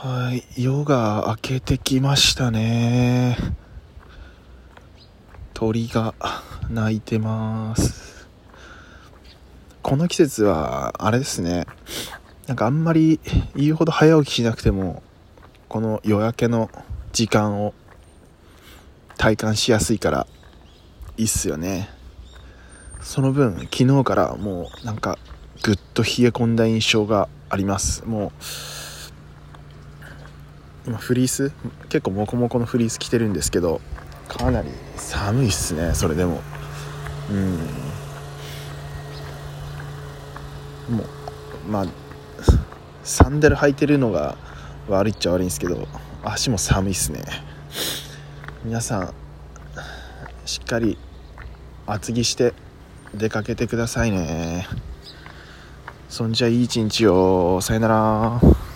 はい夜が明けてきましたね。鳥が鳴いてます。この季節はあれですね。なんかあんまり言うほど早起きしなくてもこの夜明けの時間を体感しやすいからいいっすよね。その分昨日からもうなんかぐっと冷え込んだ印象があります。もうフリース結構モコモコのフリース着てるんですけどかなり寒いっすねそれでも。うん。もうまあサンダル履いてるのが悪いっちゃ悪いんですけど足も寒いっすね。皆さんしっかり厚着して出かけてくださいね。そんじゃいい一日を。さよなら。